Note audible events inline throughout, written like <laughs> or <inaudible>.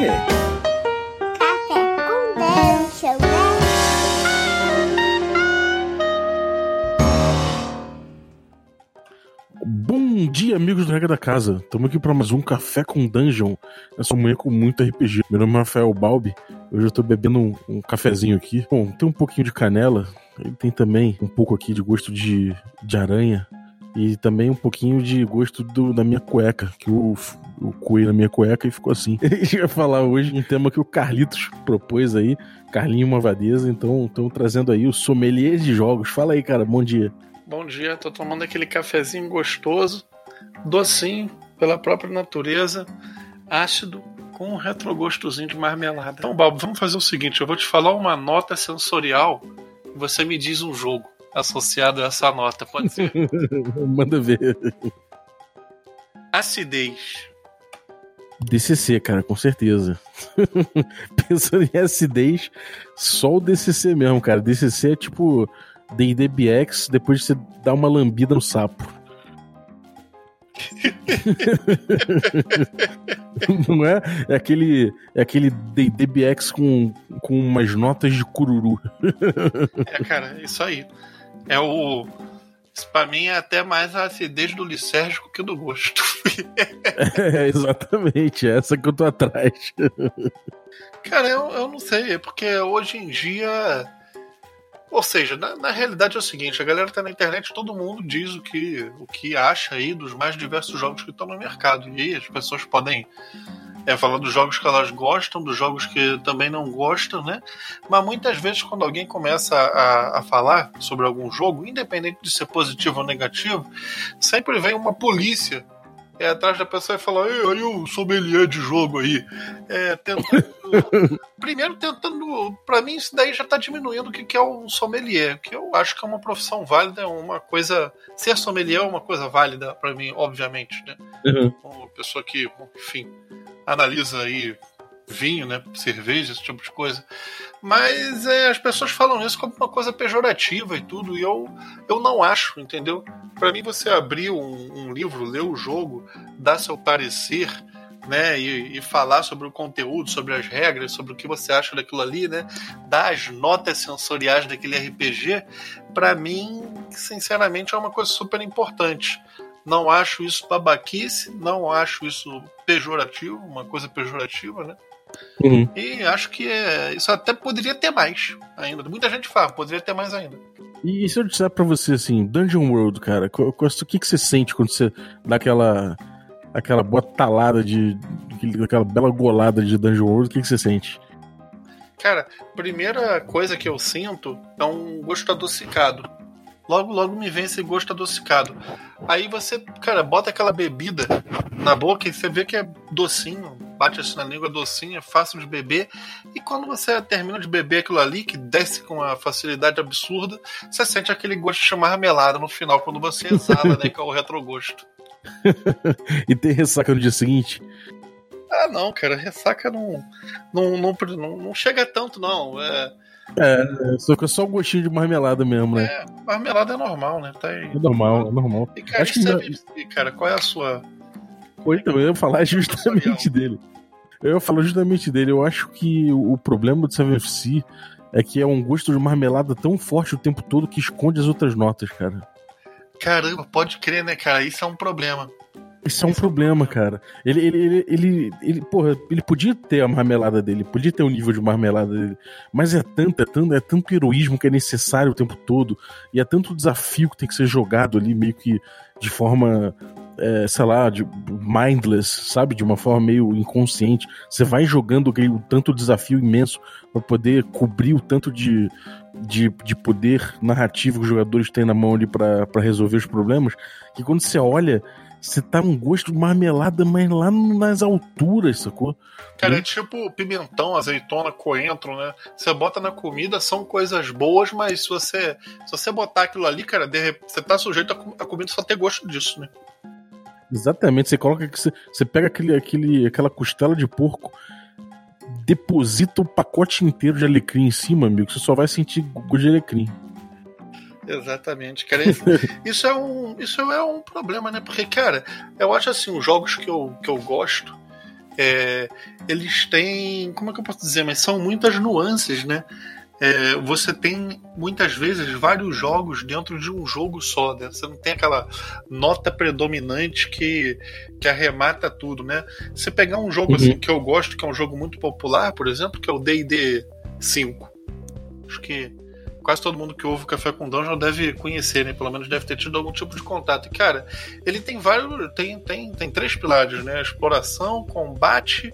Café com Dungeon, né? Bom dia, amigos do Regra da Casa. Estamos aqui para mais um Café com Dungeon. Essa manhã com muito RPG. Meu nome é Rafael Balbi. Hoje eu estou bebendo um, um cafezinho aqui. Bom, tem um pouquinho de canela. Ele tem também um pouco aqui de gosto de, de aranha. E também um pouquinho de gosto do, da minha cueca, que o, o coelho na minha cueca e ficou assim. A gente vai falar hoje um tema que o Carlitos propôs aí, Carlinho Mavadeza, então estão trazendo aí o sommelier de jogos. Fala aí, cara, bom dia. Bom dia, tô tomando aquele cafezinho gostoso, docinho, pela própria natureza, ácido, com um retrogostozinho de marmelada. Então, Balbo, vamos fazer o seguinte: eu vou te falar uma nota sensorial e você me diz um jogo associado a essa nota, pode ser? <laughs> Manda ver. Acidez. DCC, cara, com certeza. <laughs> Pensando em acidez, só o DCC mesmo, cara. DCC é tipo D&DBX depois de você dar uma lambida no sapo. <laughs> Não é? É aquele, é aquele DBX com, com umas notas de cururu. É, cara, isso aí. É o. Isso pra mim é até mais a acidez do licérgico que do gosto. É, <laughs> exatamente, é essa que eu tô atrás. Cara, eu, eu não sei, é porque hoje em dia. Ou seja, na, na realidade é o seguinte, a galera tá na internet, todo mundo diz o que, o que acha aí dos mais diversos jogos que estão no mercado. E aí as pessoas podem é, falar dos jogos que elas gostam, dos jogos que também não gostam, né? Mas muitas vezes quando alguém começa a, a falar sobre algum jogo, independente de ser positivo ou negativo, sempre vem uma polícia é, atrás da pessoa e fala, Ei, aí o sommelier de jogo aí. É, tentando. <laughs> primeiro tentando. Pra mim, isso daí já tá diminuindo o que que é um sommelier, que eu acho que é uma profissão válida, uma coisa. Ser sommelier é uma coisa válida pra mim, obviamente, né? Uhum. Uma pessoa que, enfim, analisa aí vinho, né? Cerveja, esse tipo de coisa. Mas é, as pessoas falam isso como uma coisa pejorativa e tudo, e eu, eu não acho, entendeu? Para mim, você abrir um, um, livro, ler o jogo, dar seu parecer, né? E, e, falar sobre o conteúdo, sobre as regras, sobre o que você acha daquilo ali, né? Dar as notas sensoriais daquele RPG, para mim, sinceramente, é uma coisa super importante. Não acho isso babaquice, não acho isso pejorativo, uma coisa pejorativa, né? Uhum. E acho que é, isso até poderia ter mais ainda. Muita gente fala, poderia ter mais ainda. E, e se eu disser pra você assim, Dungeon World, cara, o que, que você sente quando você dá aquela, aquela botalada de. aquela bela golada de Dungeon World, o que, que você sente? Cara, primeira coisa que eu sinto é um gosto adocicado. Logo, logo me vem esse gosto adocicado. Aí você, cara, bota aquela bebida na boca e você vê que é docinho, bate assim na língua docinha, é fácil de beber. E quando você termina de beber aquilo ali, que desce com uma facilidade absurda, você sente aquele gosto de marmelada no final, quando você exala, né? <laughs> Que é o retrogosto. e tem ressaca no dia seguinte? Ah, não, cara, ressaca não, não, não, não, não chega tanto, não. É. É, só que é só o gostinho de marmelada mesmo, né? É, marmelada é normal, né? Tá aí. É normal, é normal. E cara, Acho que não- vive- cara, qual é a sua. Pô, então, eu ia falar justamente dele. Eu ia falar justamente dele. Eu acho que o problema do 7FC é que é um gosto de marmelada tão forte o tempo todo que esconde as outras notas, cara. Caramba, pode crer, né, cara? Isso é um problema. Isso é um problema, cara. Ele, ele, ele, ele, ele, porra, ele podia ter a marmelada dele, podia ter o nível de marmelada dele, mas é tanto, é tanto, é tanto heroísmo que é necessário o tempo todo, e é tanto desafio que tem que ser jogado ali, meio que de forma, é, sei lá, de mindless, sabe? De uma forma meio inconsciente. Você vai jogando aquele, o tanto desafio imenso pra poder cobrir o tanto de, de, de poder narrativo que os jogadores têm na mão ali pra pra resolver os problemas, que quando você olha você tá um gosto de marmelada, mas lá nas alturas, sacou? Cara, é tipo pimentão, azeitona, coentro, né? Você bota na comida, são coisas boas, mas se você, se você botar aquilo ali, cara, de você tá sujeito a, a comida só ter gosto disso, né? Exatamente, você coloca que você, você pega aquele, aquele, aquela costela de porco, deposita o pacote inteiro de alecrim em cima, amigo, você só vai sentir gosto de alecrim. Exatamente, cara. Isso, <laughs> isso é um, isso é um problema, né? Porque, cara, eu acho assim, os jogos que eu, que eu gosto, é, eles têm. Como é que eu posso dizer? Mas são muitas nuances, né? É, você tem muitas vezes vários jogos dentro de um jogo só, né? Você não tem aquela nota predominante que, que arremata tudo, né? Você pegar um jogo Uhum. assim que eu gosto, que é um jogo muito popular, por exemplo, que é o D&D 5. Acho que quase todo mundo que ouve o Café com Dungeon deve conhecer, né? Pelo menos deve ter tido algum tipo de contato. E, cara, ele tem vários. Tem, tem, tem três pilares, né? Exploração, combate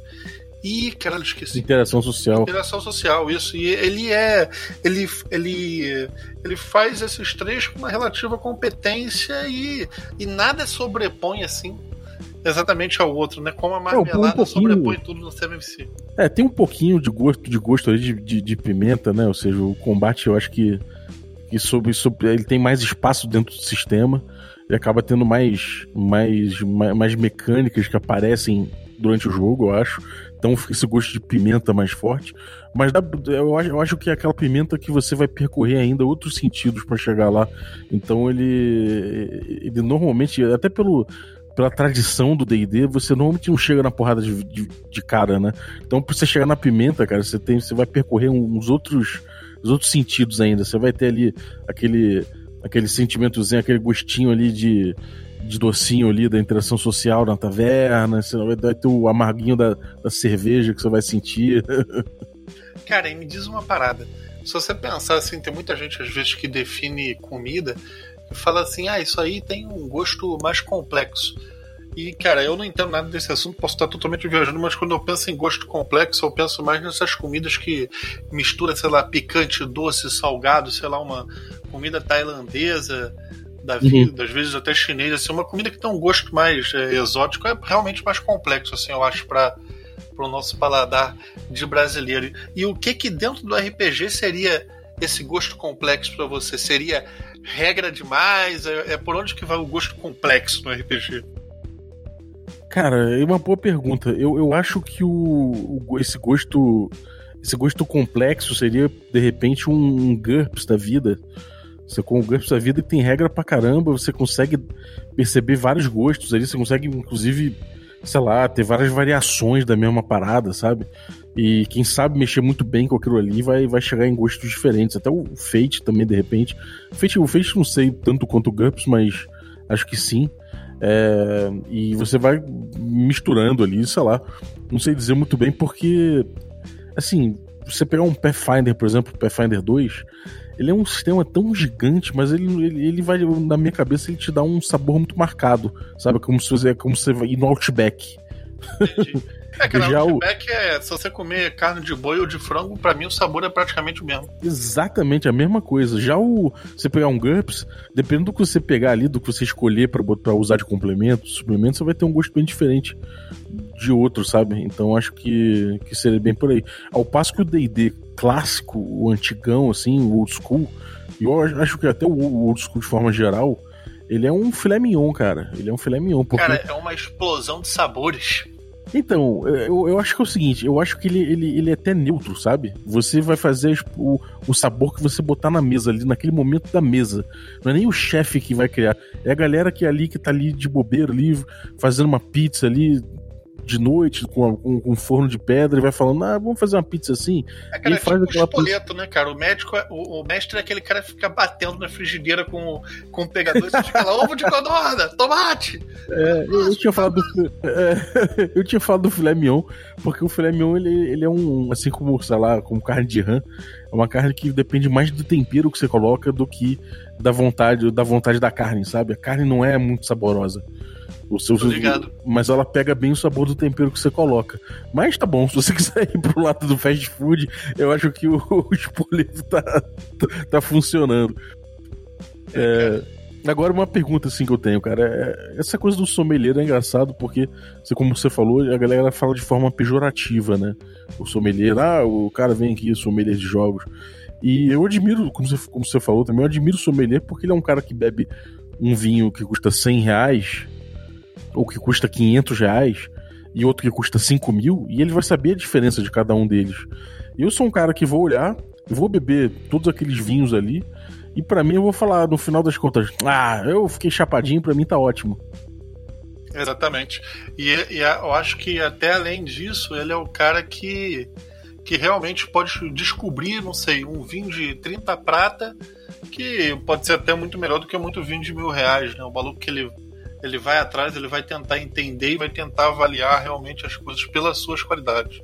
e. Caralho, esqueci. Interação social. Interação social, isso. E ele é. Ele, ele, ele faz esses três com uma relativa competência e, e nada sobrepõe assim exatamente ao outro, né? Como a um marmelada pouquinho- sobrepõe tudo no 7MC. É, tem um pouquinho de gosto de gosto ali de, de, de pimenta, né? Ou seja, o combate eu acho que, que sobre, sobre ele tem mais espaço dentro do sistema. Ele acaba tendo mais, mais, mais mecânicas que aparecem durante o jogo, eu acho. Então esse gosto de pimenta mais forte. Mas dá- eu, acho, eu acho que é aquela pimenta que você vai percorrer ainda outros sentidos pra chegar lá. Então ele, ele normalmente, até pelo, pela tradição do D&D, você normalmente não chega na porrada de, de, de cara, né? Então, pra você chegar na pimenta, cara, você, tem, você vai percorrer uns outros, os outros sentidos ainda. Você vai ter ali aquele, aquele sentimentozinho, aquele gostinho ali de, de docinho ali da interação social na taverna. Você vai, ter o amarguinho da, da cerveja que você vai sentir. <laughs> Cara, e me diz uma parada. Se você pensar assim, tem muita gente às vezes que define comida e fala assim: ah, isso aí tem um gosto mais complexo. E, cara, eu não entendo nada desse assunto, posso estar totalmente viajando, mas quando eu penso em gosto complexo, eu penso mais nessas comidas que mistura, sei lá, picante, doce, salgado, sei lá, uma comida tailandesa da vida, às vezes até chinesa, assim, uma comida que tem um gosto mais é, exótico, é realmente mais complexo, assim, eu acho, para o nosso paladar de brasileiro. E o que que dentro do RPG seria esse gosto complexo para você? Seria regra demais? É, é por onde que vai o gosto complexo no RPG? Cara, é uma boa pergunta. Eu, eu acho que o, o- esse gosto esse gosto complexo seria, de repente, um, um GURPS da vida. Você com o GURPS da vida tem regra pra caramba, você consegue perceber vários gostos ali, você consegue, inclusive, sei lá, ter várias variações da mesma parada, sabe? E quem sabe mexer muito bem com aquilo ali vai, vai chegar em gostos diferentes. Até o Fate também, de repente. Fate, o Fate não sei tanto quanto o GURPS, mas acho que sim. É, e você vai misturando ali, sei lá. Não sei dizer muito bem, porque, assim, você pegar um Pathfinder, por exemplo, Pathfinder 2, ele é um sistema tão gigante, mas ele, ele, ele vai, na minha cabeça, ele te dá um sabor muito marcado, sabe? Como se você, como se você vai ir no Outback. Entendi. <laughs> É, cara, Já o feedback é se você comer carne de boi ou de frango, pra mim o sabor é praticamente o mesmo. Exatamente a mesma coisa. Já o você pegar um GURPS, dependendo do que você pegar ali, do que você escolher pra usar de complemento, suplemento, você vai ter um gosto bem diferente de outro, sabe? Então acho que, que seria bem por aí. Ao passo que o D&D clássico, o antigão, assim, o old school, e eu acho que até o old school de forma geral, ele é um filé mignon, cara. Ele é um filé mignon, porque... Cara, é uma explosão de sabores. Então, eu, eu acho que é o seguinte, eu acho que ele, ele, ele é até neutro, sabe? Você vai fazer o, o sabor que você botar na mesa ali, naquele momento da mesa. Não é nem o chefe que vai criar, é a galera que é ali, que tá ali de bobeira ali, fazendo uma pizza ali de noite, com, com, com um forno de pedra, e vai falando, ah, vamos fazer uma pizza assim. É, cara, Ele é faz tipo o aquela espoleto, né, cara? O médico, é- o, o mestre é aquele cara que fica batendo na frigideira com, o- com o pegador e fica lá, ovo de codorna, tomate! É, eu, eu tinha falado do, é, <laughs> eu tinha falado do filé mignon, porque o filé mignon ele, ele é um, assim como, sei lá, como carne de rã, é uma carne que depende mais do tempero que você coloca do que da vontade, da vontade da carne, sabe? A carne não é muito saborosa. O seu, mas ela pega bem o sabor do tempero que você coloca. Mas tá bom, <laughs> se você quiser ir pro lado do fast food, eu acho que o, <laughs> o espoleto tá, tá, tá funcionando. É, agora, uma pergunta assim que eu tenho, cara. é- essa coisa do sommelier é engraçado porque, você, como você falou, a galera fala de forma pejorativa, né? O sommelier, ah, o cara vem aqui, sommelier de jogos. E eu admiro, como você, como você falou também, eu admiro o sommelier porque ele é um cara que bebe um vinho que custa 100 reais ou que custa 500 reais e outro que custa 5 mil e ele vai saber a diferença de cada um deles. Eu sou um cara que vou olhar, vou beber todos aqueles vinhos ali e pra mim eu vou falar no final das contas, ah, eu fiquei chapadinho, pra mim tá ótimo. Exatamente. E, e, eu acho que até além disso, ele é o cara que, que realmente pode descobrir, não sei, um vinho de 30 prata que pode ser até muito melhor do que muito vinho de mil reais, né? O maluco que ele, ele vai atrás, ele vai tentar entender e vai tentar avaliar realmente as coisas pelas suas qualidades.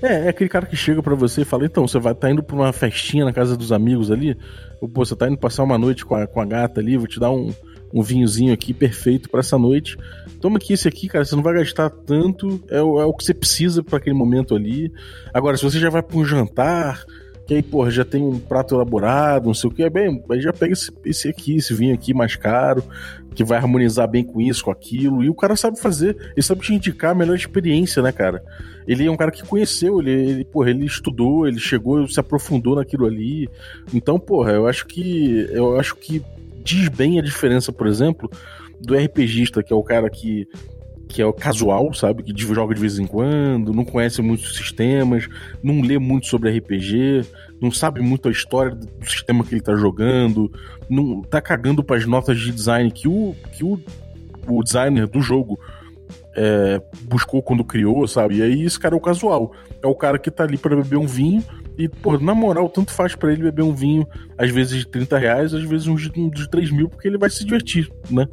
É, é aquele cara que chega para você e fala, então, você vai tá indo pra uma festinha na casa dos amigos ali, ou pô, você tá indo passar uma noite com a, com a gata ali, vou te dar um, um vinhozinho aqui perfeito para essa noite. Toma aqui esse aqui, cara, você não vai gastar tanto, é, o, é o que você precisa para aquele momento ali. Agora, se você já vai para um jantar, que aí, porra, já tem um prato elaborado, não sei o que, é bem, aí já pega esse, esse aqui, esse vinho aqui mais caro, que vai harmonizar bem com isso, com aquilo, e o cara sabe fazer, ele sabe te indicar a melhor experiência, né, cara? Ele é um cara que conheceu, ele, ele, porra, ele estudou, ele chegou, se aprofundou naquilo ali. Então, porra, eu acho que eu acho que diz bem a diferença, por exemplo, do RPGista, que é o cara que que é o casual, sabe? Que joga de vez em quando, não conhece muitos sistemas, não lê muito sobre RPG, não sabe muito a história do sistema que ele tá jogando, não tá cagando para as notas de design que o, que o, o designer do jogo é, buscou quando criou, sabe? E aí esse cara é o casual. É o cara que tá ali para beber um vinho e, pô, na moral, tanto faz para ele beber um vinho, às vezes de 30 reais, às vezes uns de, de 3 mil, porque ele vai se divertir, né?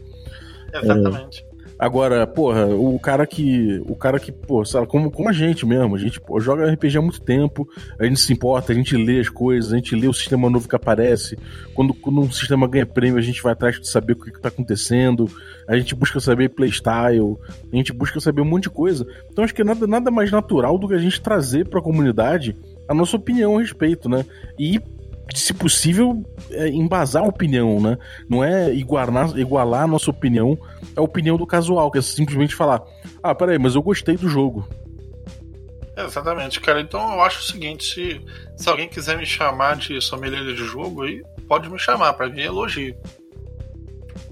Exatamente. É, Agora, porra, o cara que. O cara que, pô, sabe, como, como a gente mesmo, a gente pô, joga RPG há muito tempo, a gente se importa, a gente lê as coisas, a gente lê o sistema novo que aparece. Quando, quando um sistema ganha prêmio, a gente vai atrás de saber o que, que tá acontecendo, a gente busca saber playstyle, a gente busca saber um monte de coisa. Então acho que é nada, nada mais natural do que a gente trazer pra comunidade a nossa opinião a respeito, né? E se possível, é, embasar a opinião, né? Não é igualar, igualar a nossa opinião à opinião do casual, que é simplesmente falar: ah, peraí, mas eu gostei do jogo. exatamente, cara. Então eu acho o seguinte: se, se alguém quiser me chamar de sommelier de jogo, aí pode me chamar, para mim é elogio.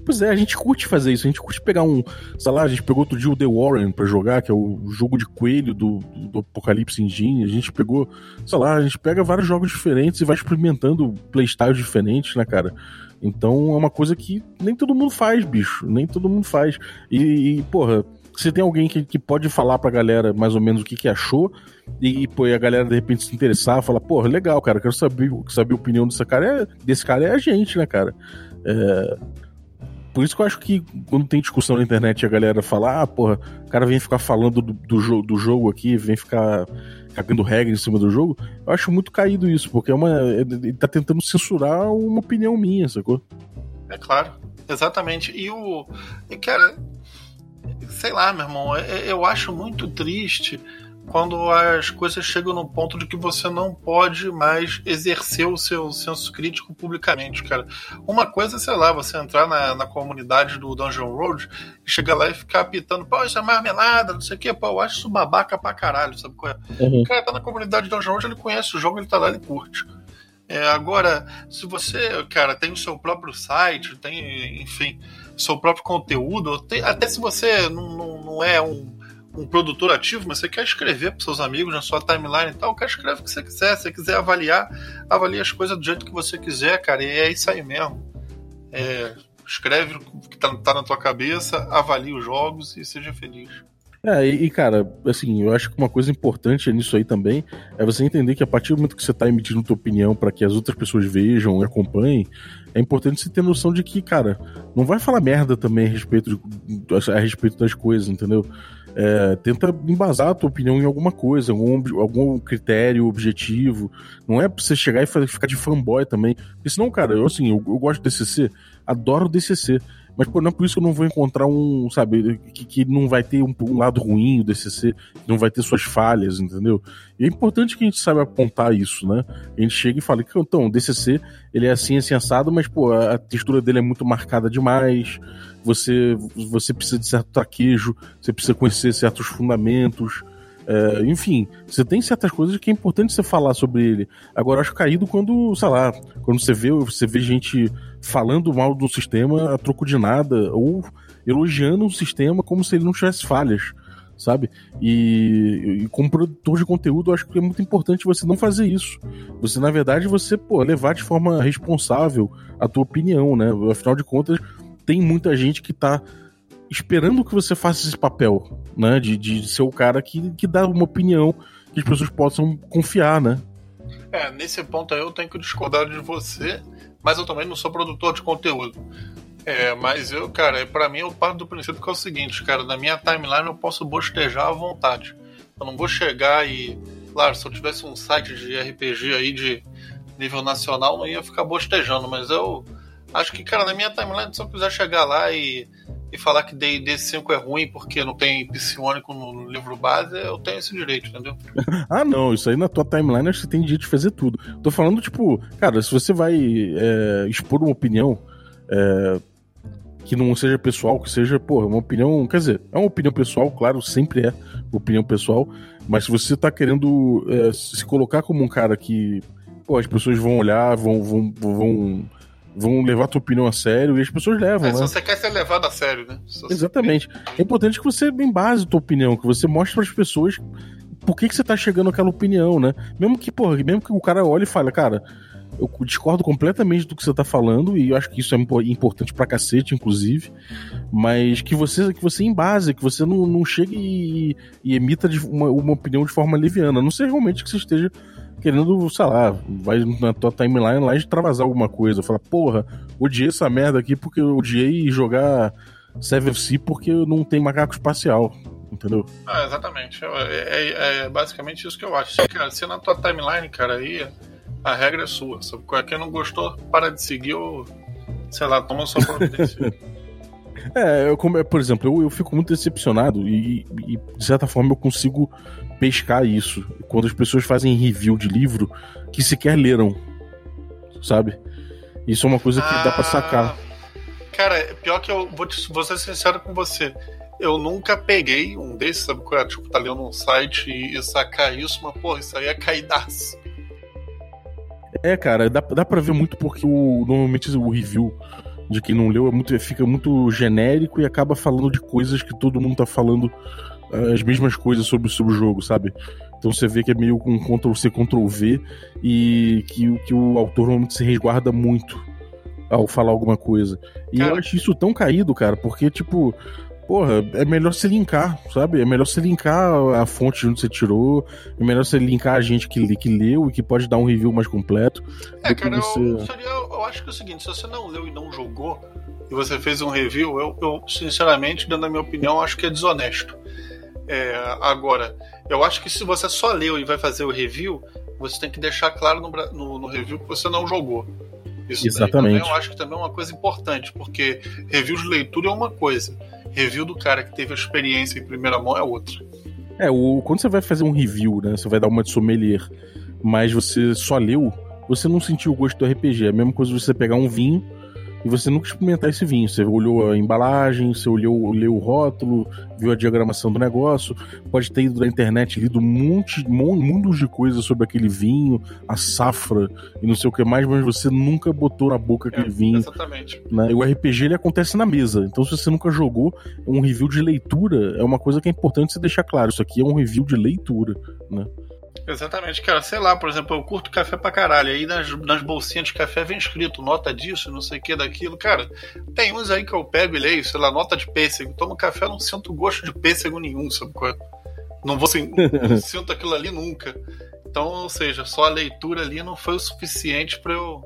Pois é, a gente curte fazer isso. A gente curte pegar um. Sei lá, a gente pegou outro dia o The Warren pra jogar, que é o jogo de coelho do, do Apocalipse Engine. A gente pegou, sei lá, a gente pega vários jogos diferentes e vai experimentando playstyles diferentes, né, cara? Então é uma coisa que nem todo mundo faz, bicho. Nem todo mundo faz. E, e porra, se tem alguém que, que pode falar pra galera mais ou menos o que, que achou, e, pô, e a galera de repente se interessar, falar, porra, legal, cara, quero saber, saber a opinião desse cara, é, desse cara é a gente, né, cara? É, por isso que eu acho que quando tem discussão na internet a galera fala, ah, porra, o cara vem ficar falando do, do, do jogo aqui, vem ficar cagando regra em cima do jogo, eu acho muito caído isso, porque é uma. Ele tá tentando censurar uma opinião minha, sacou? É claro, exatamente. E o. Cara, sei lá, meu irmão, eu acho muito triste quando as coisas chegam no ponto de que você não pode mais exercer o seu senso crítico publicamente, cara. Uma coisa, sei lá, você entrar na, na comunidade do Dungeon Road e chegar lá e ficar apitando, pô, isso é marmelada, não sei o quê, pô, eu acho isso babaca pra caralho, sabe qual é? Uhum. O cara tá na comunidade do Dungeon Road, ele conhece o jogo, ele tá lá, ele curte. É, agora, se você, cara, tem o seu próprio site, tem, enfim, seu próprio conteúdo, tem, até se você não, não, não é um um produtor ativo, mas você quer escrever para seus amigos na sua timeline e tal, quer escrever o que você quiser. Se você quiser avaliar, avalie as coisas do jeito que você quiser, cara. E é isso aí mesmo. É, escreve o que tá, tá, na tua cabeça, avalie os jogos e seja feliz. É, e, cara, assim, eu acho que uma coisa importante nisso aí também é você entender que a partir do momento que você está emitindo tua opinião para que as outras pessoas vejam e acompanhem, é importante você ter noção de que, cara, não vai falar merda também a respeito, de, a respeito das coisas, entendeu? É, tenta embasar a tua opinião em alguma coisa, algum, algum critério objetivo. Não é pra você chegar e ficar de fanboy também. Porque senão, cara, eu assim, eu, eu gosto do DCC, adoro o DCC. Mas, pô, não é por isso que eu não vou encontrar um, sabe, que, que não vai ter um, um lado ruim do DCC, não vai ter suas falhas, entendeu? E é importante que a gente saiba apontar isso, né? A gente chega e fala que, então, o DCC, ele é assim, assim, assado, mas, pô, a, a textura dele é muito marcada demais, você, você precisa de certo traquejo, você precisa conhecer certos fundamentos, é, enfim, você tem certas coisas que é importante você falar sobre ele. Agora, acho caído quando, sei lá, quando você vê, você vê gente falando mal do sistema a troco de nada, ou elogiando o sistema como se ele não tivesse falhas, sabe? E, e, como produtor de conteúdo, acho que é muito importante você não fazer isso. Você, na verdade, você, pô, levar de forma responsável a tua opinião, né? Afinal de contas, tem muita gente que tá esperando que você faça esse papel, né? De, de ser o cara que, que dá uma opinião que as pessoas possam confiar, né? É, nesse ponto aí eu tenho que discordar de você, mas eu também não sou produtor de conteúdo. É, mas eu, cara, para mim eu parto do princípio que é o seguinte, cara, na minha timeline eu posso bostejar à vontade. Eu não vou chegar e. Claro, se eu tivesse um site de RPG aí de nível nacional, não ia ficar bostejando, mas eu acho que, cara, na minha timeline, se eu quiser chegar lá e, e falar que D&D 5 é ruim porque não tem psionico no livro base, eu tenho esse direito, entendeu? <laughs> ah, não, isso aí na tua timeline acho que tem direito de fazer tudo. Tô falando, tipo, cara, se você vai é, expor uma opinião, é, que não seja pessoal, que seja, pô, uma opinião. Quer dizer, é uma opinião pessoal, claro, sempre é opinião pessoal, mas se você tá querendo é, se colocar como um cara que, pô, as pessoas vão olhar, vão, vão, vão, vão levar a tua opinião a sério, e as pessoas levam, é, né? Se você quer ser levado a sério, né? Exatamente. É importante que você embase a tua opinião, que você mostre para as pessoas por que, que você tá chegando àquela opinião, né? Mesmo que, porra, mesmo que o cara olhe e fale, cara, eu discordo completamente do que você tá falando, e eu acho que isso é importante pra cacete, inclusive. Mas que você, que você embase, que você não, não chegue e, e emita uma, uma opinião de forma leviana. A não sei realmente que você esteja querendo, sei lá, vai na tua timeline lá e extravasar alguma coisa. Fala, porra, odiei essa merda aqui porque eu odiei jogar Seven of Sea porque não tem macaco espacial. Entendeu? Ah, exatamente. É, é, é, basicamente isso que eu acho. Se, cara, se na tua timeline, cara, aí a regra é sua. Sabe? Quem não gostou, para de seguir ou, sei lá, toma sua providência. <laughs> é, eu, como, por exemplo, eu, eu fico muito decepcionado e, e, de certa forma, eu consigo pescar isso. Quando as pessoas fazem review de livro que sequer leram, sabe? Isso é uma coisa que ah, dá pra sacar. Cara, pior que eu vou, te, vou ser sincero com você. Eu nunca peguei um desses, sabe? É? Tipo, tá lendo um site e, e sacar isso, mas, pô, isso aí é caidaço. É, cara, dá, dá pra ver muito porque o, normalmente o review de quem não leu é muito, fica muito genérico e acaba falando de coisas que todo mundo tá falando as mesmas coisas sobre, sobre o jogo, sabe? Então você vê que é meio um Ctrl-C, Ctrl-V e que, que o autor normalmente se resguarda muito ao falar alguma coisa. E cara... eu acho isso tão caído, cara, porque, tipo, porra, é melhor se linkar, sabe? É melhor se linkar a fonte de onde você tirou, é melhor você linkar a gente que, que leu e que pode dar um review mais completo. É, cara, você... eu, seria, eu acho que é o seguinte, se você não leu e não jogou, e você fez um review, eu, eu sinceramente, dando a minha opinião, acho que é desonesto. É, agora, eu acho que se você só leu e vai fazer o review, você tem que deixar claro no, no, no review que você não jogou. Isso Exatamente. Também, eu acho que também é uma coisa importante, porque review de leitura é uma coisa, review do cara que teve a experiência em primeira mão é outra. É, o, quando você vai fazer um review, né? Você vai dar uma de sommelier, mas você só leu, você não sentiu o gosto do RPG. É a mesma coisa você pegar um vinho e você nunca experimentar esse vinho. Você olhou a embalagem, você olhou, leu o rótulo, viu a diagramação do negócio, pode ter ido na internet lido monte, mundos de coisas sobre aquele vinho, a safra e não sei o que mais, mas você nunca botou na boca aquele é, vinho. Exatamente. Né? E o RPG ele acontece na mesa. Então, se você nunca jogou, um review de leitura é uma coisa que é importante você deixar claro. Isso aqui é um review de leitura, né? Exatamente, cara. Sei lá, por exemplo, eu curto café pra caralho. Aí nas, nas bolsinhas de café vem escrito nota disso, não sei o que daquilo. Cara, tem uns aí que eu pego e leio, sei lá, nota de pêssego. Tomo café, não sinto gosto de pêssego nenhum, sabe qual é? Não vou <laughs> não sinto aquilo ali nunca. Então, ou seja, só a leitura ali não foi o suficiente para eu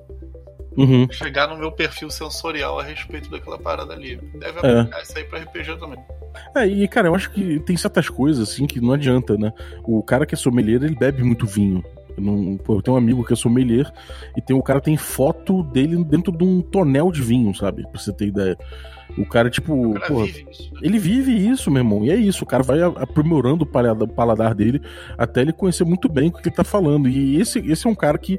uhum. chegar no meu perfil sensorial a respeito daquela parada ali. Deve é. aplicar é. isso aí pra RPG também. É, e cara, eu acho que tem certas coisas assim que não adianta, né? O cara que é sommelier, ele bebe muito vinho. Eu, não, pô, eu tenho um amigo que é sommelier e tem, o cara tem foto dele dentro de um tonel de vinho, sabe? Pra você ter ideia. O cara, tipo, o cara porra, vive ele vive isso, meu irmão. E é isso, o cara vai aprimorando o paladar dele até ele conhecer muito bem o que ele tá falando. E esse, esse é um cara que,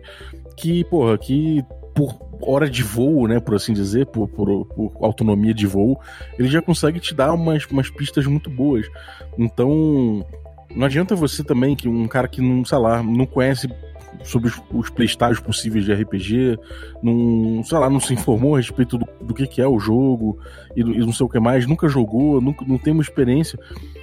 que porra, que por hora de voo, né, por assim dizer, por, por, por, autonomia de voo, ele já consegue te dar umas, umas pistas muito boas. Então, não adianta você também, que um cara que não, sei lá, não conhece sobre os, os playstyles possíveis de RPG, não, sei lá, não se informou a respeito do, do que, que é o jogo e, e, não sei o que mais, nunca jogou, nunca, não tem uma experiência,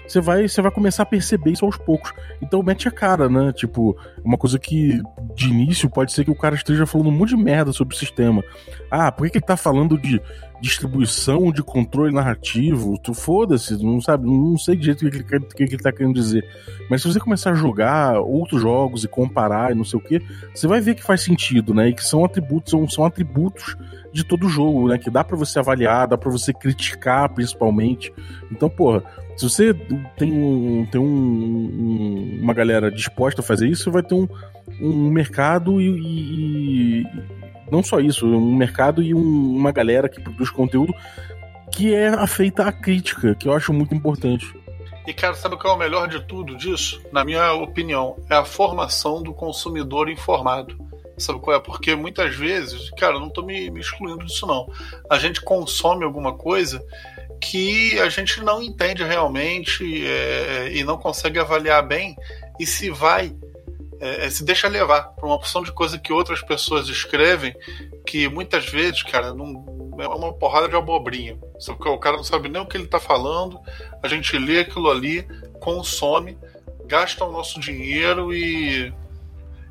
você vai, você vai começar a perceber isso aos poucos. Então mete a cara, né? Tipo, uma coisa que de início pode ser que o cara esteja falando um monte de merda sobre o sistema. Ah, por que, que ele tá falando de distribuição, de controle narrativo, tu foda-se, não sabe, não sei de jeito o que, que, que, ele tá querendo dizer. Mas se você começar a jogar outros jogos e comparar e não sei o que, você vai ver que faz sentido, né? E que são atributos, são, são atributos de todo jogo, né? Que dá para você avaliar, dá para você criticar, principalmente. Então, porra, se você tem, um, tem um, um, uma galera disposta a fazer isso, você vai ter um, um mercado e, e, não só isso, um mercado e um, uma galera que produz conteúdo que é afeita à crítica, que eu acho muito importante. E, cara, sabe que é o melhor de tudo disso? Na minha opinião, é a formação do consumidor informado. Sabe qual é? Porque muitas vezes, cara, eu não tô me, me excluindo disso, não. A gente consome alguma coisa que a gente não entende realmente é, e não consegue avaliar bem e se vai é, é, se deixa levar por uma opção de coisa que outras pessoas escrevem que muitas vezes, cara, não, é uma porrada de abobrinha. O cara não sabe nem o que ele está falando, a gente lê aquilo ali, consome, gasta o nosso dinheiro e,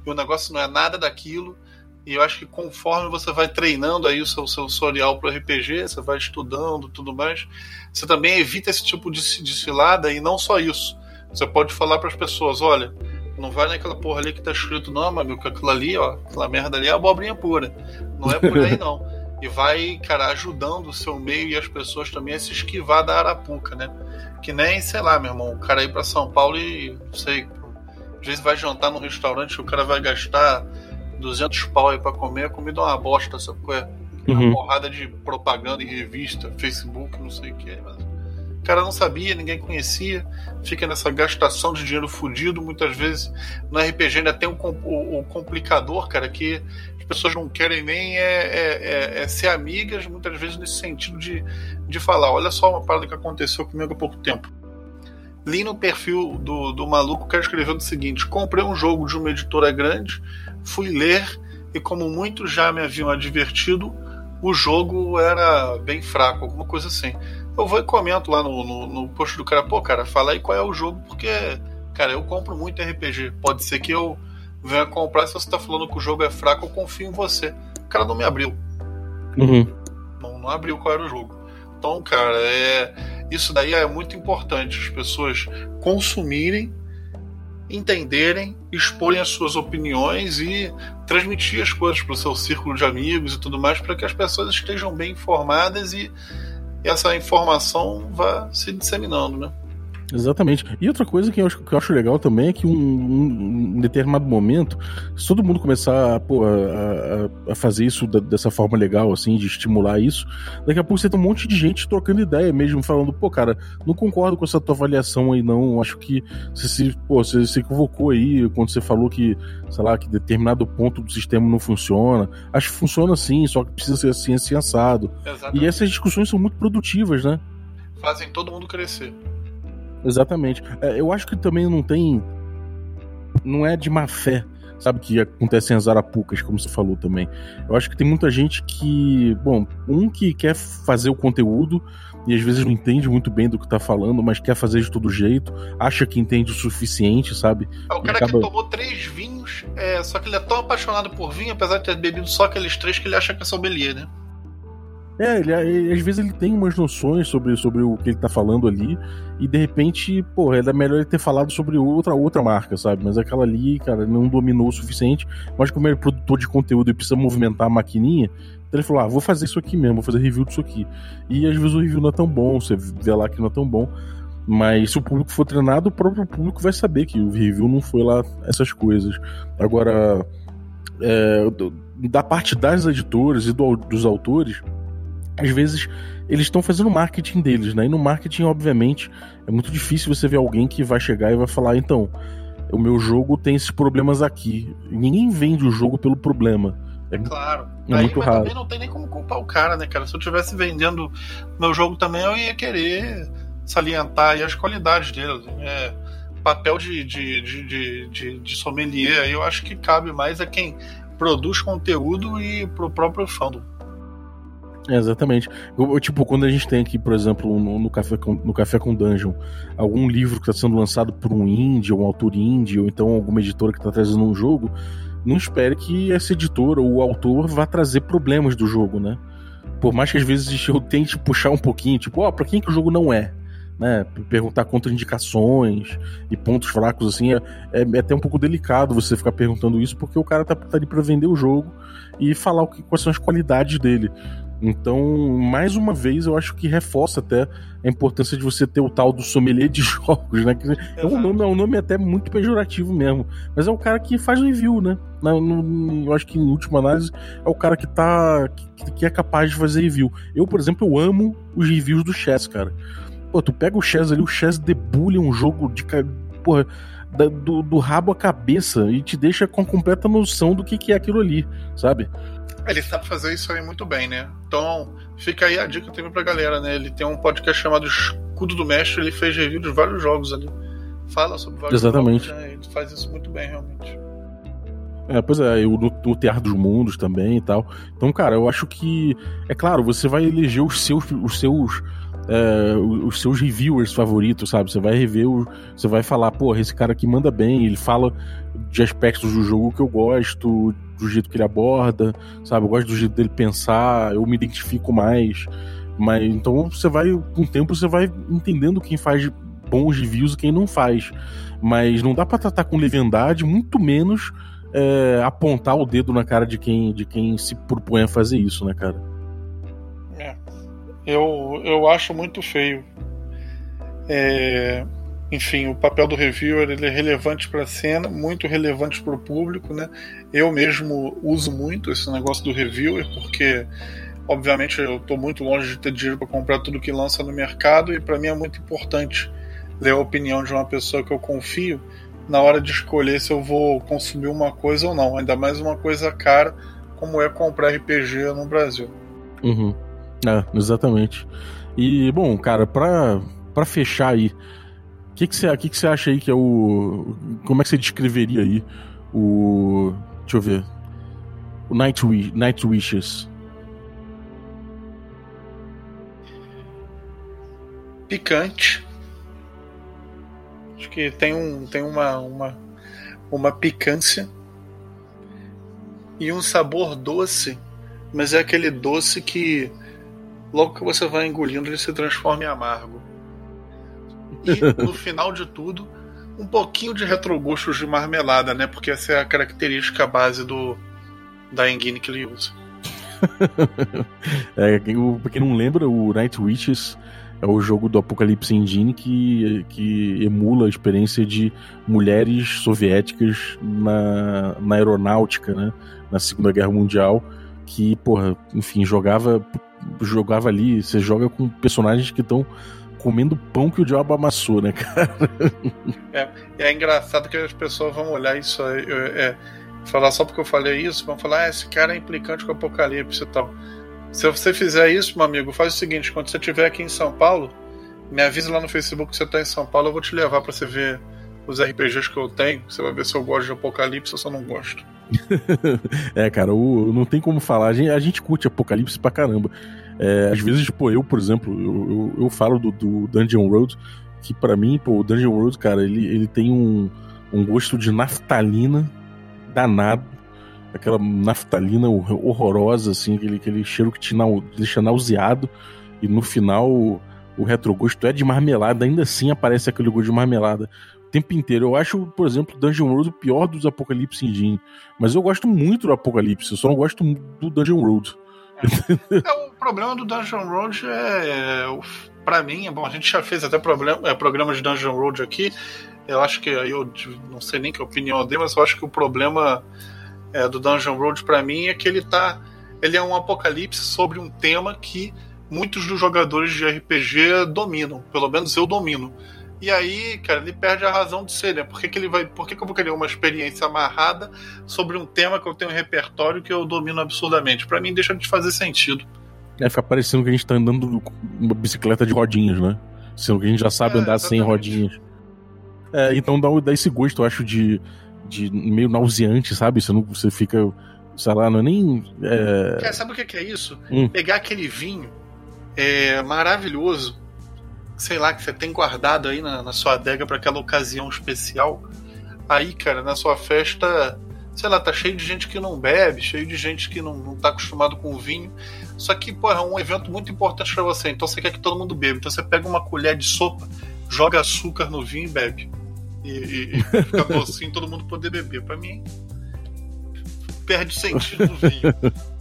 e o negócio não é nada daquilo. E eu acho que conforme você vai treinando aí o seu sensorial para o RPG, você vai estudando tudo mais, você também evita esse tipo de, de cilada e não só isso. Você pode falar para as pessoas: olha, não vai naquela porra ali que tá escrito, não, meu, que aquilo ali, ó, aquela merda ali é abobrinha pura. Não é por aí, não. <laughs> E vai, cara, ajudando o seu meio e as pessoas também a se esquivar da arapuca, né? Que nem, sei lá, meu irmão, o cara ir pra São Paulo e, não sei, às vezes vai jantar num restaurante, o cara vai gastar 200 pau aí pra comer, a comida é uma bosta, sabe qual é? Uma uhum. porrada de propaganda em revista, Facebook, não sei o que. Mas o cara não sabia, ninguém conhecia, fica nessa gastação de dinheiro fudido. Muitas vezes no RPG ainda tem o, o, o complicador, cara, que as pessoas não querem nem é, é, é, é, ser amigas, muitas vezes nesse sentido de, de falar: olha só uma parada que aconteceu comigo há pouco tempo. Li no perfil do, do maluco que escreveu o seguinte: comprei um jogo de uma editora grande, fui ler e, como muitos já me haviam advertido, o jogo era bem fraco, alguma coisa assim eu vou e comento lá no, no, no post do cara, pô, cara, fala aí qual é o jogo, porque, cara, eu compro muito RPG. Pode ser que eu venha comprar, se você tá falando que o jogo é fraco, eu confio em você. O cara não me abriu. Uhum. Não, não abriu qual era o jogo. Então, cara, é, isso daí é muito importante. As pessoas consumirem, entenderem, exporem as suas opiniões e transmitir as coisas para o seu círculo de amigos e tudo mais, para que as pessoas estejam bem informadas e essa informação vá se disseminando, né? Exatamente. E outra coisa que eu acho, que eu acho legal também é que um, um, um determinado momento, se todo mundo começar pô, a, a, a, fazer isso da, dessa forma legal, assim, de estimular isso, daqui a pouco você tem um monte de gente trocando ideia mesmo, falando, pô, cara, não concordo com essa tua avaliação aí, não. Acho que você se, pô, você se equivocou aí quando você falou que, sei lá, que determinado ponto do sistema não funciona. Acho que funciona sim, só que precisa ser assim, assim, assado. Exatamente. E essas discussões são muito produtivas, né? Fazem todo mundo crescer. Exatamente. É, eu acho que também não tem. Não é de má fé, sabe, que acontecem as arapucas, como você falou também. Eu acho que tem muita gente que. Bom, um que quer fazer o conteúdo e às vezes não entende muito bem do que tá falando, mas quer fazer de todo jeito, acha que entende o suficiente, sabe? É o cara acaba... que tomou três vinhos, é, só que ele é tão apaixonado por vinho, apesar de ter bebido só aqueles três, que ele acha que é sommelier, né? É, ele, ele, às vezes ele tem umas noções sobre, sobre o que ele tá falando ali, e de repente, pô, é melhor ele ter falado sobre outra outra marca, sabe? Mas aquela ali, cara, não dominou o suficiente. Mas como ele é produtor de conteúdo e precisa movimentar a maquininha, então ele falou: ah, vou fazer isso aqui mesmo, vou fazer review disso aqui. E às vezes o review não é tão bom, você vê lá que não é tão bom. Mas se o público for treinado, o próprio público vai saber que o review não foi lá essas coisas. Agora, é, da parte das editoras e do, dos autores às vezes eles estão fazendo marketing deles, né? E no marketing, obviamente, é muito difícil você ver alguém que vai chegar e vai falar, então, o meu jogo tem esses problemas aqui. Ninguém vende o jogo pelo problema. É claro. É Aí, muito mas raro. também não tem nem como culpar o cara, né, cara? Se eu estivesse vendendo meu jogo também, eu ia querer salientar as qualidades dele. É, papel de, de, de, de, de sommelier aí eu acho que cabe mais a quem produz conteúdo e pro próprio fandom. Exatamente. Eu, tipo, quando a gente tem aqui, por exemplo, no, no, Café, com, no Café com Dungeon, algum livro que está sendo lançado por um indie, ou um autor indie, ou então alguma editora que está trazendo um jogo, não espere que essa editora ou o autor vá trazer problemas do jogo, né? por mais que às vezes <laughs> eu tente puxar um pouquinho, tipo, ó, oh, pra quem que o jogo não é? Né, perguntar contraindicações e pontos fracos, assim, é, é, é, até um pouco delicado você ficar perguntando isso, porque o cara tá, tá ali pra vender o jogo e falar o que, quais são as qualidades dele. Então, mais uma vez, eu acho que reforça até a importância de você ter o tal do sommelier de <laughs> jogos, né? Que é um nome, é um nome até muito pejorativo mesmo. Mas é o cara que faz review, né? No, no, eu acho que, em última análise, é o cara que tá. Que, que, é capaz de fazer review. Eu, por exemplo, eu amo os reviews do Chess, cara. Pô, tu pega o Chess ali, o Chess debulha um jogo de. Porra, do, do rabo à cabeça e te deixa com completa noção do que, que é aquilo ali, sabe? Ele sabe fazer isso aí muito bem, né? Então, fica aí a dica também pra galera, né? Ele tem um podcast chamado Escudo do Mestre, ele fez review de vários jogos ali. Fala sobre vários Exatamente. jogos, né? Ele faz isso muito bem, realmente. É, pois é, o no Teatro dos Mundos também e tal. Então, cara, eu acho que. É claro, você vai eleger os seus. Os seus é, os seus reviewers favoritos, sabe? Você vai rever, o, você vai falar, porra, esse cara aqui manda bem, ele fala de aspectos do jogo que eu gosto, do jeito que ele aborda, sabe? Eu gosto do jeito dele pensar, eu me identifico mais. Mas então você vai, com o tempo, você vai entendendo quem faz bons reviews e quem não faz. Mas não dá para tratar com leviandade, muito menos é, apontar o dedo na cara de quem, de quem se propõe a fazer isso, né, cara? É. Eu, eu acho muito feio. É, enfim, o papel do reviewer ele é relevante para a cena, muito relevante para o público, né? Eu mesmo uso muito esse negócio do reviewer porque, obviamente, eu estou muito longe de ter dinheiro para comprar tudo que lança no mercado e para mim é muito importante ler a opinião de uma pessoa que eu confio na hora de escolher se eu vou consumir uma coisa ou não, ainda mais uma coisa cara como é comprar RPG no Brasil. Uhum. É, exatamente. E, bom, cara, pra, pra fechar aí, o que, que, você, que, que acha aí que é o. Como é que você descreveria aí o. Deixa eu ver. O Night, Night Wishes. Picante. Acho que tem, um, tem uma, uma, uma picância e um sabor doce, mas é aquele doce que logo que você vai engolindo ele se transforma em amargo e, <laughs> no final de tudo, um pouquinho de retrogustos de marmelada, né? Porque essa é a característica base do da engine que ele usa. <laughs> é, pra quem não lembra, o Night Witches é o jogo do Apocalipse Engine que, que emula a experiência de mulheres soviéticas na, na aeronáutica, né? Na Segunda Guerra Mundial, que, porra, enfim, jogava, jogava ali, você joga com personagens que estão comendo pão que o diabo amassou, né, cara? É, é engraçado que as pessoas vão olhar isso aí, é, falar só porque eu falei isso, vão falar, ah, esse cara é implicante com o apocalipse e tal. Se você fizer isso, meu amigo, faz o seguinte: quando você estiver aqui em São Paulo, me avisa lá no Facebook que você está em São Paulo, eu vou te levar para você ver os RPGs que eu tenho. Você vai ver se eu gosto de Apocalipse ou se eu não gosto. <laughs> é, cara, o, não tem como falar. A gente, a gente curte Apocalipse pra caramba. É, às vezes, pô, eu, por exemplo, eu, eu, eu falo do, do, Dungeon Road, que para mim, pô, o Dungeon Road, cara, ele, ele tem um, um gosto de naftalina danado. Aquela naftalina horrorosa, assim, aquele, aquele cheiro que te nau, deixa nauseado. E no final, o, retrogosto é de marmelada, ainda assim aparece aquele gosto de marmelada tempo inteiro. Eu acho, por exemplo, Dungeon Road o pior dos Apocalipse Engine. Mas eu gosto muito do Apocalipse, eu só não gosto do Dungeon Road. É, o problema do Dungeon Road é, é para mim, é bom, a gente já fez até problema, é, programa de Dungeon Road aqui. Eu acho que eu não sei nem que opinião dele, mas eu acho que o problema é, do Dungeon Road para mim é que ele tá, ele é um apocalipse sobre um tema que muitos dos jogadores de RPG dominam, pelo menos eu domino. E aí, cara, ele perde a razão de ser, né? Por que, que ele vai. Por que, que eu vou querer uma experiência amarrada sobre um tema que eu tenho um repertório que eu domino absurdamente? Para mim, deixa de fazer sentido. É, fica parecendo que a gente tá andando uma bicicleta de rodinhas, né? Sendo que a gente já sabe é, andar exatamente. sem rodinhas. É, então dá, dá esse gosto, eu acho, de, de meio nauseante, sabe? Você, não, você fica, sei lá, não é nem. É... Cara, sabe o que é isso? Hum. Pegar aquele vinho é, maravilhoso sei lá, que você tem guardado aí na, na sua adega para aquela ocasião especial. Aí, cara, na sua festa, sei lá, tá cheio de gente que não bebe, cheio de gente que não, não tá acostumado com vinho. Só que, pô, é um evento muito importante para você, então você quer que todo mundo beba. Então você pega uma colher de sopa, joga açúcar no vinho e bebe. E, e, e fica docinho todo mundo poder beber. Para mim, perde sentido no vinho. <laughs>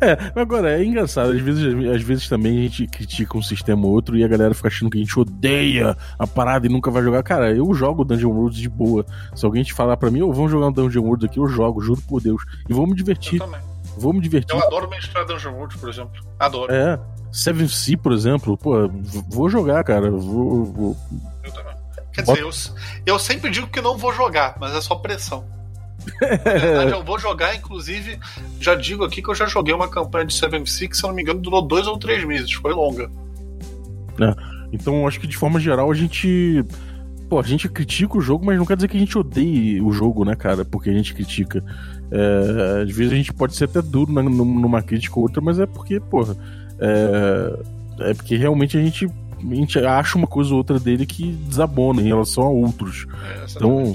É, agora, é engraçado, às vezes, às vezes também a gente critica um sistema ou outro e a galera fica achando que a gente odeia a parada e nunca vai jogar. Cara, eu jogo Dungeon World de boa. Se alguém te falar pra mim, oh, vamos jogar um Dungeon World aqui, eu jogo, juro por Deus. E vou me divertir. Eu também. Vou me divertir. Eu adoro mestrar Dungeon World, por exemplo. Adoro. É. Seven Sea, por exemplo, pô, vou jogar, cara. Vou, vou... Eu também. Quer dizer, eu, eu sempre digo que não vou jogar, mas é só pressão. Na verdade, <laughs> eu vou jogar, inclusive, já digo aqui que eu já joguei uma campanha de 7 que, se eu não me engano, durou dois ou três meses, foi longa. É, então, acho que de forma geral a gente. Pô, a gente critica o jogo, mas não quer dizer que a gente odeie o jogo, né, cara? Porque a gente critica. É, às vezes a gente pode ser até duro numa crítica ou outra, mas é porque, porra. É, é porque realmente a gente, a gente acha uma coisa ou outra dele que desabona em relação a outros. É, então.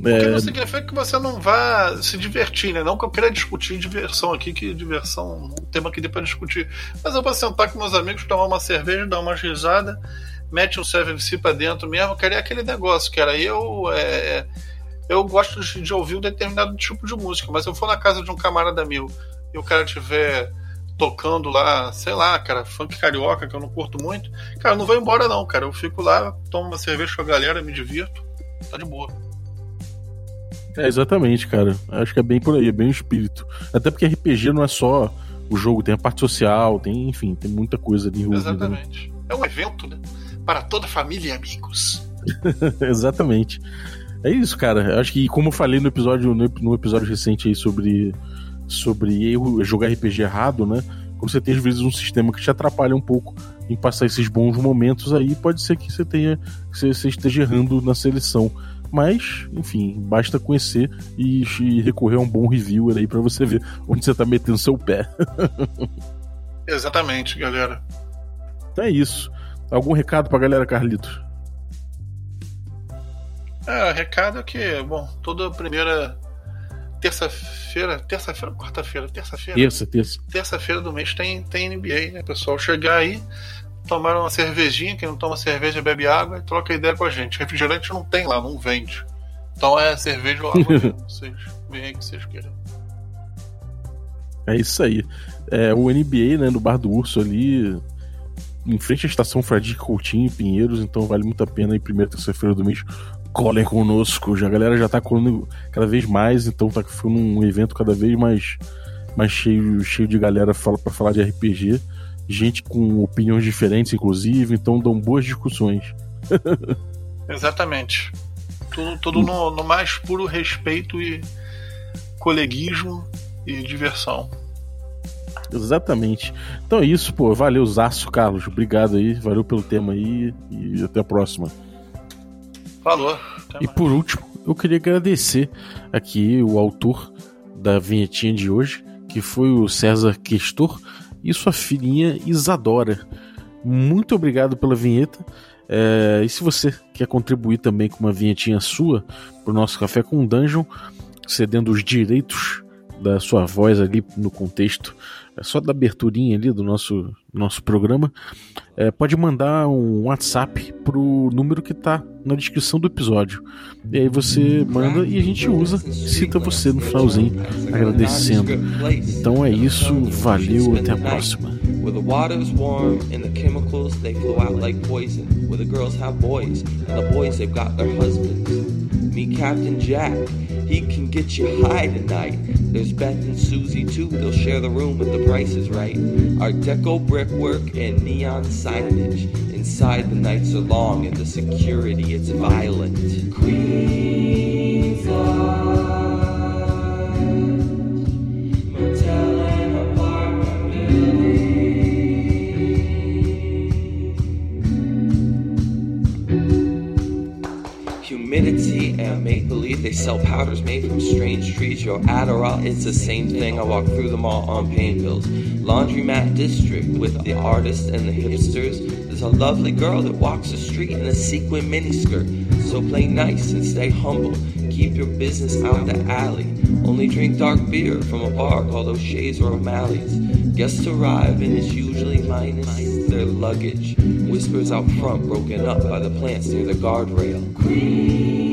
Porque é... não significa que você não vá se divertir, né? Não que eu queira discutir diversão aqui, que diversão é um tema que dê pra discutir. Mas eu vou sentar com meus amigos, tomar uma cerveja, dar uma risada, mete um 7MC pra dentro mesmo. Queria aquele negócio, que era eu. É, eu gosto de ouvir um determinado tipo de música, mas se eu for na casa de um camarada meu e o cara tiver tocando lá, sei lá, cara, funk carioca, que eu não curto muito, cara, eu não vou embora não, cara. Eu fico lá, tomo uma cerveja com a galera, me divirto, tá de boa. É, exatamente, cara. Acho que é bem por aí, é bem o espírito. Até porque RPG não é só o jogo, tem a parte social, tem, enfim, tem muita coisa ali envolvida. Né? Exatamente. Né? É um evento, né? Para toda a família e amigos. <laughs> exatamente. É isso, cara. Acho que, como eu falei no episódio, no, episódio recente aí sobre, sobre erro, jogar RPG errado, né? Quando você tem às vezes um sistema que te atrapalha um pouco em passar esses bons momentos aí, pode ser que você tenha que você, você esteja errando na seleção. Mas, enfim, basta conhecer e, e recorrer a um bom reviewer aí para você ver onde você tá metendo seu pé. <laughs> Exatamente, galera. Então é isso. Algum recado pra galera, Carlitos? É, recado é que, bom, toda primeira terça-feira, terça-feira quarta-feira? Terça-feira. Terça, terça. Terça-feira do mês tem, tem NBA, né? Pessoal chegar aí, tomar uma cervejinha, quem não toma cerveja bebe água e troca ideia com a gente. Refrigerante não tem lá, não vende. Então é cerveja ou água. <laughs> Vocês veem aí que vocês queiram. É isso aí. É, o NBA, né, no Bar do Urso ali, em frente à estação Fradique Coutinho em Pinheiros, então vale muito a pena em primeira terça-feira do mês. Colhem conosco, já, a galera já tá colando cada vez mais, então tá ficando um evento cada vez mais, mais cheio, cheio de galera para falar de RPG gente com opiniões diferentes, inclusive, então dão boas discussões. <laughs> Exatamente. Tudo, tudo no, no, mais puro respeito e coleguismo e diversão. Exatamente. Então é isso, pô. Valeu, Zaço, Carlos. Obrigado aí. Valeu pelo tema aí e até a próxima. Falou. e por último, eu queria agradecer aqui o autor da vinhetinha de hoje, que foi o César Questor e sua filhinha Isadora. Muito obrigado pela vinheta. É, e se você quer contribuir também com uma vinhetinha sua para o nosso Café com Dungeon, cedendo os direitos da sua voz ali no contexto só da aberturinha ali do nosso, nosso programa, é, pode mandar um WhatsApp pro número que tá na descrição do episódio. E aí você manda e a gente usa, cita você no finalzinho, agradecendo. Então é isso, valeu, até a próxima. Where the water's warm and the chemicals they flow out like poison. Where the girls have boys and the boys they've got their husbands. Meet Captain Jack. He can get you high tonight. There's Beth and Susie too. They'll share the room if the price is right. Art Deco brickwork and neon signage. Inside the nights are long and the security it's violent. Queens make believe they sell powders made from strange trees. Your Adderall, it's the same thing. I walk through them all on pain pills. Laundromat district with the artists and the hipsters. There's a lovely girl that walks the street in a sequin miniskirt. So play nice and stay humble. Keep your business out the alley. Only drink dark beer from a bar called O'Shea's or O'Malley's. Guests arrive and it's usually minus their luggage. Whispers out front broken up by the plants near the guardrail. Queen.